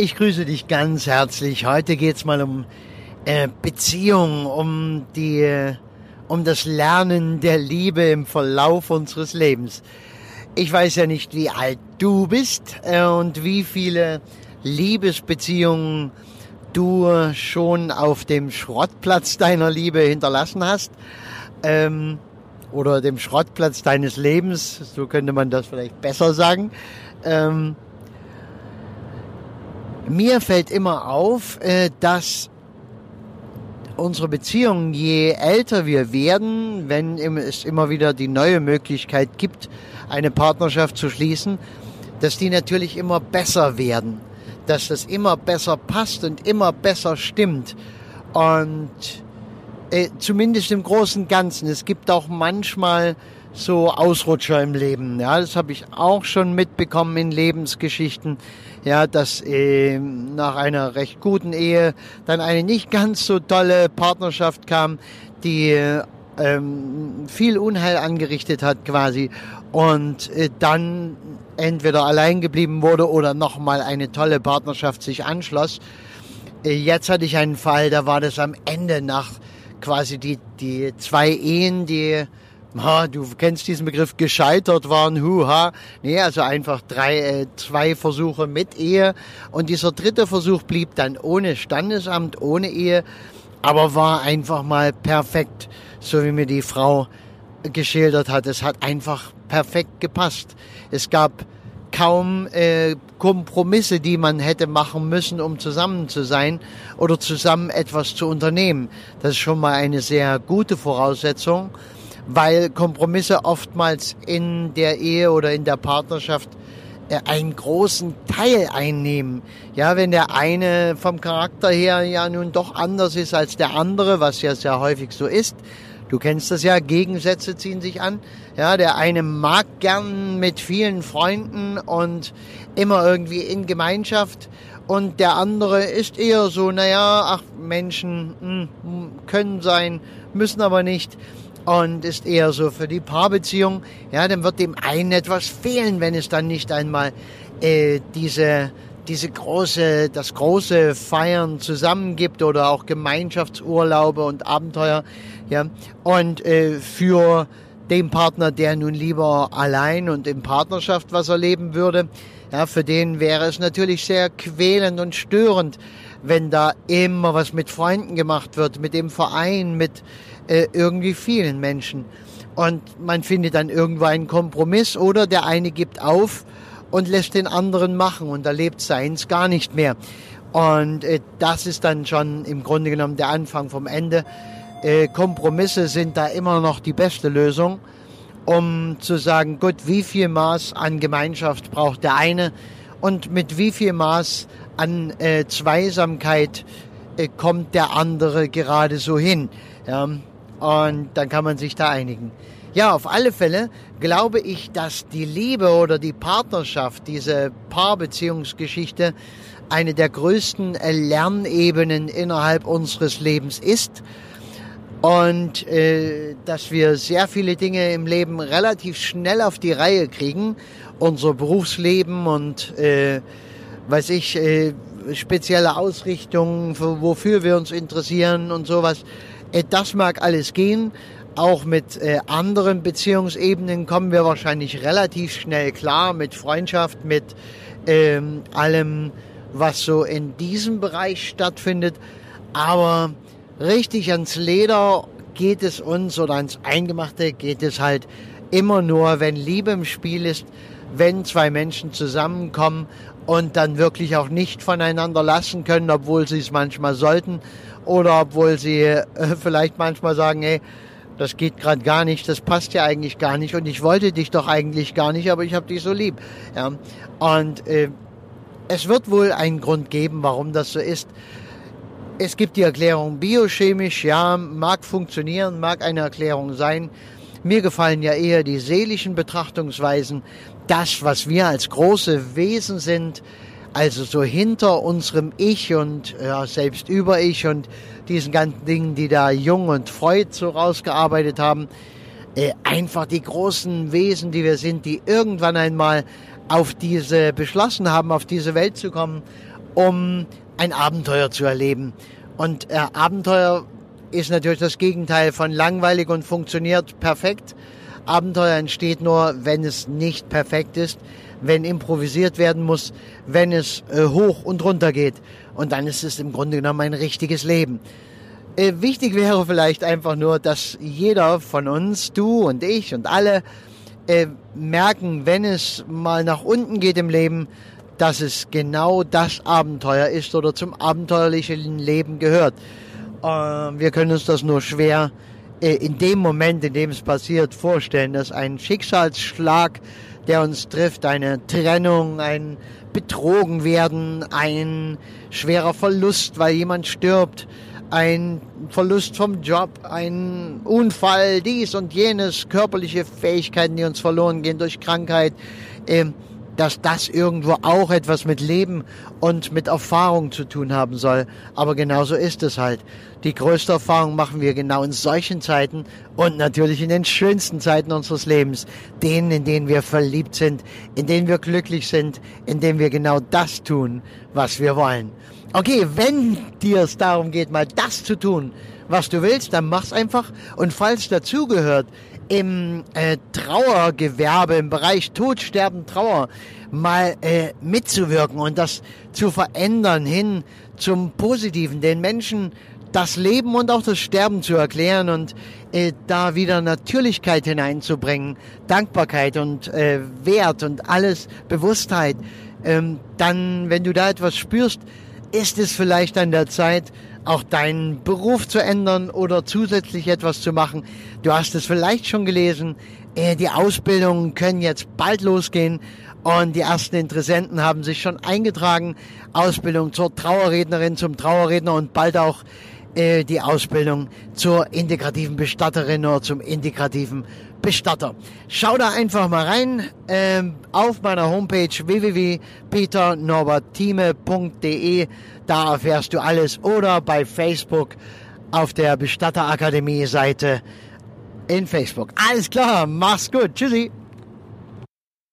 Ich grüße dich ganz herzlich. Heute geht's mal um äh, Beziehung, um die, äh, um das Lernen der Liebe im Verlauf unseres Lebens. Ich weiß ja nicht, wie alt du bist äh, und wie viele Liebesbeziehungen du schon auf dem Schrottplatz deiner Liebe hinterlassen hast. Ähm, oder dem Schrottplatz deines Lebens, so könnte man das vielleicht besser sagen. Ähm, mir fällt immer auf, äh, dass unsere Beziehungen, je älter wir werden, wenn es immer wieder die neue Möglichkeit gibt, eine Partnerschaft zu schließen, dass die natürlich immer besser werden, dass das immer besser passt und immer besser stimmt. Und äh, zumindest im Großen und Ganzen. Es gibt auch manchmal so Ausrutscher im Leben. Ja, das habe ich auch schon mitbekommen in Lebensgeschichten. Ja, dass äh, nach einer recht guten Ehe dann eine nicht ganz so tolle Partnerschaft kam, die ähm, viel Unheil angerichtet hat quasi und äh, dann entweder allein geblieben wurde oder nochmal eine tolle Partnerschaft sich anschloss. Äh, jetzt hatte ich einen Fall, da war das am Ende nach quasi die, die zwei Ehen, die ha, du kennst diesen Begriff, gescheitert waren, huha. Nee, also einfach drei, äh, zwei Versuche mit Ehe. Und dieser dritte Versuch blieb dann ohne Standesamt, ohne Ehe, aber war einfach mal perfekt, so wie mir die Frau geschildert hat. Es hat einfach perfekt gepasst. Es gab kaum äh, Kompromisse, die man hätte machen müssen, um zusammen zu sein oder zusammen etwas zu unternehmen. Das ist schon mal eine sehr gute Voraussetzung weil Kompromisse oftmals in der Ehe oder in der Partnerschaft äh, einen großen Teil einnehmen. Ja, wenn der eine vom Charakter her ja nun doch anders ist als der andere, was ja sehr häufig so ist. Du kennst das ja, Gegensätze ziehen sich an. Ja, der eine mag gern mit vielen Freunden und immer irgendwie in Gemeinschaft und der andere ist eher so, naja, ach, Menschen mh, hm, können sein, müssen aber nicht und ist eher so für die Paarbeziehung. Ja, dann wird dem einen etwas fehlen, wenn es dann nicht einmal äh, diese diese große, das große Feiern zusammen gibt oder auch Gemeinschaftsurlaube und Abenteuer. Ja, und äh, für den Partner, der nun lieber allein und in Partnerschaft was erleben würde, ja, für den wäre es natürlich sehr quälend und störend, wenn da immer was mit Freunden gemacht wird, mit dem Verein, mit äh, irgendwie vielen Menschen. Und man findet dann irgendwo einen Kompromiss oder der eine gibt auf und lässt den anderen machen und erlebt seins gar nicht mehr. Und äh, das ist dann schon im Grunde genommen der Anfang vom Ende. Äh, Kompromisse sind da immer noch die beste Lösung, um zu sagen, gut, wie viel Maß an Gemeinschaft braucht der eine und mit wie viel Maß an äh, Zweisamkeit äh, kommt der andere gerade so hin. Ja, und dann kann man sich da einigen. Ja, auf alle Fälle glaube ich, dass die Liebe oder die Partnerschaft, diese Paarbeziehungsgeschichte, eine der größten Lernebenen innerhalb unseres Lebens ist und äh, dass wir sehr viele Dinge im Leben relativ schnell auf die Reihe kriegen, unser Berufsleben und äh, weiß ich äh, spezielle Ausrichtungen, wofür wir uns interessieren und sowas. Äh, das mag alles gehen. Auch mit äh, anderen Beziehungsebenen kommen wir wahrscheinlich relativ schnell klar, mit Freundschaft, mit ähm, allem, was so in diesem Bereich stattfindet. Aber richtig ans Leder geht es uns oder ans Eingemachte geht es halt immer nur, wenn Liebe im Spiel ist, wenn zwei Menschen zusammenkommen und dann wirklich auch nicht voneinander lassen können, obwohl sie es manchmal sollten oder obwohl sie äh, vielleicht manchmal sagen, hey, das geht gerade gar nicht, das passt ja eigentlich gar nicht und ich wollte dich doch eigentlich gar nicht, aber ich habe dich so lieb. Ja. Und äh, es wird wohl einen Grund geben, warum das so ist. Es gibt die Erklärung biochemisch, ja, mag funktionieren, mag eine Erklärung sein. Mir gefallen ja eher die seelischen Betrachtungsweisen, das, was wir als große Wesen sind, also so hinter unserem Ich und ja, selbst über Ich und diesen ganzen Dingen, die da Jung und Freud so rausgearbeitet haben, äh, einfach die großen Wesen, die wir sind, die irgendwann einmal auf diese beschlossen haben, auf diese Welt zu kommen um ein Abenteuer zu erleben. Und äh, Abenteuer ist natürlich das Gegenteil von langweilig und funktioniert perfekt. Abenteuer entsteht nur, wenn es nicht perfekt ist, wenn improvisiert werden muss, wenn es äh, hoch und runter geht. Und dann ist es im Grunde genommen ein richtiges Leben. Äh, wichtig wäre vielleicht einfach nur, dass jeder von uns, du und ich und alle, äh, merken, wenn es mal nach unten geht im Leben, dass es genau das Abenteuer ist oder zum abenteuerlichen Leben gehört. Äh, wir können uns das nur schwer äh, in dem Moment, in dem es passiert, vorstellen, dass ein Schicksalsschlag, der uns trifft, eine Trennung, ein Betrogen werden, ein schwerer Verlust, weil jemand stirbt, ein Verlust vom Job, ein Unfall, dies und jenes, körperliche Fähigkeiten, die uns verloren gehen durch Krankheit, ähm, dass das irgendwo auch etwas mit Leben und mit Erfahrung zu tun haben soll. Aber genauso ist es halt. Die größte Erfahrung machen wir genau in solchen Zeiten und natürlich in den schönsten Zeiten unseres Lebens. Denen, in denen wir verliebt sind, in denen wir glücklich sind, in denen wir genau das tun, was wir wollen. Okay, wenn dir es darum geht, mal das zu tun, was du willst, dann mach's einfach. Und falls dazugehört, im äh, Trauergewerbe, im Bereich Tod, Sterben, Trauer mal äh, mitzuwirken und das zu verändern hin zum Positiven, den Menschen das Leben und auch das Sterben zu erklären und äh, da wieder Natürlichkeit hineinzubringen, Dankbarkeit und äh, Wert und alles, Bewusstheit, ähm, dann, wenn du da etwas spürst, ist es vielleicht an der Zeit, auch deinen Beruf zu ändern oder zusätzlich etwas zu machen. Du hast es vielleicht schon gelesen, äh, die Ausbildungen können jetzt bald losgehen und die ersten Interessenten haben sich schon eingetragen. Ausbildung zur Trauerrednerin, zum Trauerredner und bald auch äh, die Ausbildung zur integrativen Bestatterin oder zum integrativen Bestatter. Schau da einfach mal rein äh, auf meiner Homepage www.peternorbertime.de. Da erfährst du alles oder bei Facebook auf der Bestatterakademie Seite in Facebook. Alles klar, mach's gut. Tschüssi.